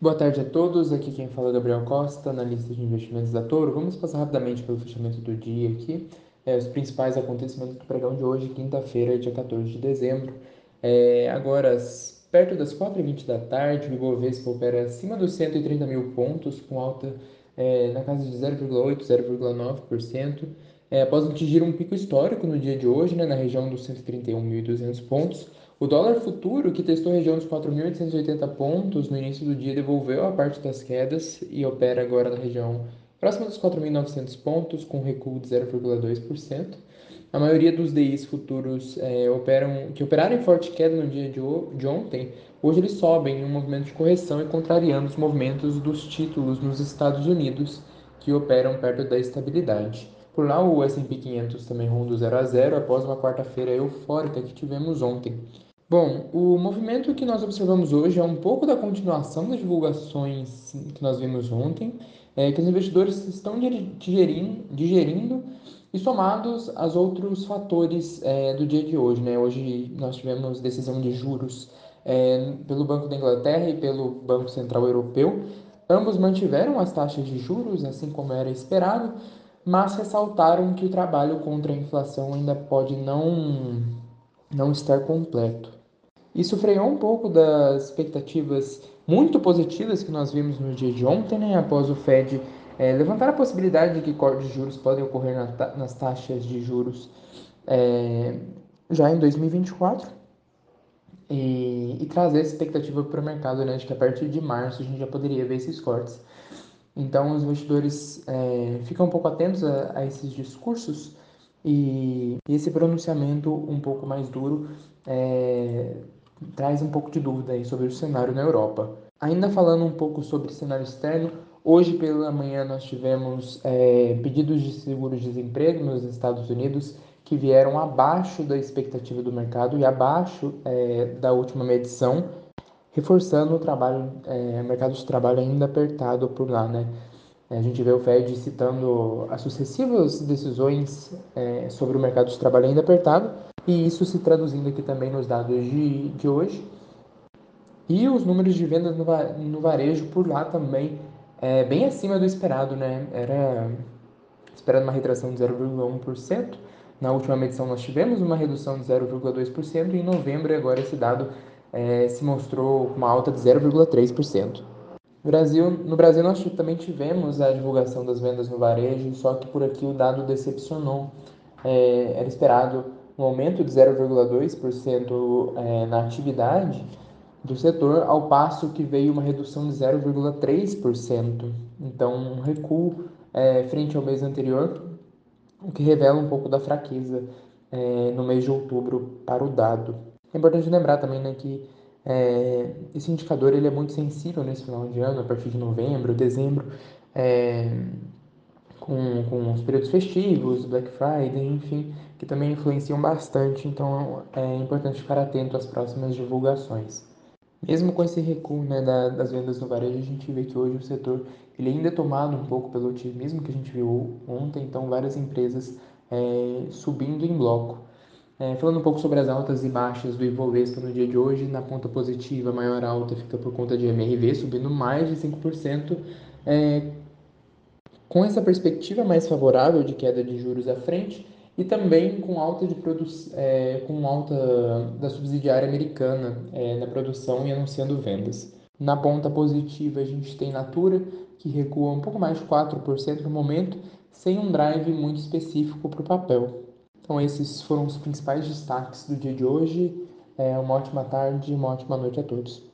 Boa tarde a todos, aqui quem fala é Gabriel Costa, analista de investimentos da Toro. Vamos passar rapidamente pelo fechamento do dia aqui, é, os principais acontecimentos do pregão de hoje, quinta-feira, dia 14 de dezembro. É, agora, perto das 4h20 da tarde, o Ibovespa opera acima dos 130 mil pontos, com alta é, na casa de 0,8%, 0,9%, é, após atingir um pico histórico no dia de hoje, né, na região dos 131.200 pontos. O dólar futuro, que testou a região dos 4.880 pontos no início do dia, devolveu a parte das quedas e opera agora na região próxima dos 4.900 pontos, com recuo de 0,2%. A maioria dos DIs futuros é, operam, que operaram em forte queda no dia de, de ontem, hoje eles sobem em um movimento de correção e contrariando os movimentos dos títulos nos Estados Unidos, que operam perto da estabilidade. Por lá, o S&P 500 também ronda 0 a 0 após uma quarta-feira eufórica que tivemos ontem. Bom, o movimento que nós observamos hoje é um pouco da continuação das divulgações que nós vimos ontem, é, que os investidores estão digerindo, digerindo e somados aos outros fatores é, do dia de hoje. Né? Hoje nós tivemos decisão de juros é, pelo Banco da Inglaterra e pelo Banco Central Europeu. Ambos mantiveram as taxas de juros, assim como era esperado, mas ressaltaram que o trabalho contra a inflação ainda pode não, não estar completo. Isso freou um pouco das expectativas muito positivas que nós vimos no dia de ontem, né, após o Fed é, levantar a possibilidade de que cortes de juros podem ocorrer na ta nas taxas de juros é, já em 2024 e, e trazer essa expectativa para o mercado né, de que a partir de março a gente já poderia ver esses cortes. Então, os investidores é, ficam um pouco atentos a, a esses discursos e, e, esse pronunciamento um pouco mais duro é, traz um pouco de dúvida aí sobre o cenário na Europa. Ainda falando um pouco sobre cenário externo, hoje pela manhã nós tivemos é, pedidos de seguro-desemprego nos Estados Unidos que vieram abaixo da expectativa do mercado e abaixo é, da última medição reforçando o trabalho, é, mercado de trabalho ainda apertado por lá, né? A gente vê o Fed citando as sucessivas decisões é, sobre o mercado de trabalho ainda apertado, e isso se traduzindo aqui também nos dados de, de hoje. E os números de vendas no, no varejo por lá também é bem acima do esperado, né? Era esperando uma retração de 0,1%. Na última medição nós tivemos uma redução de 0,2% e em novembro agora esse dado é, se mostrou com uma alta de 0,3%. Brasil, no Brasil nós também tivemos a divulgação das vendas no varejo, só que por aqui o dado decepcionou. É, era esperado um aumento de 0,2% é, na atividade do setor, ao passo que veio uma redução de 0,3%. Então, um recuo é, frente ao mês anterior, o que revela um pouco da fraqueza no mês de outubro para o dado. É importante lembrar também né, que é, esse indicador ele é muito sensível nesse final de ano, a partir de novembro, dezembro, é, com, com os períodos festivos, Black Friday, enfim, que também influenciam bastante, então é importante ficar atento às próximas divulgações. Mesmo com esse recuo né, da, das vendas no varejo, a gente vê que hoje o setor ele ainda é tomado um pouco pelo otimismo que a gente viu ontem, então várias empresas é, subindo em bloco. É, falando um pouco sobre as altas e baixas do Ibovespa no dia de hoje, na ponta positiva, a maior alta fica por conta de MRV, subindo mais de 5%, é, com essa perspectiva mais favorável de queda de juros à frente e também com alta, de é, com alta da subsidiária americana é, na produção e anunciando vendas. Na ponta positiva, a gente tem Natura, que recua um pouco mais de 4% no momento, sem um drive muito específico para o papel. Então, esses foram os principais destaques do dia de hoje. É, uma ótima tarde e uma ótima noite a todos.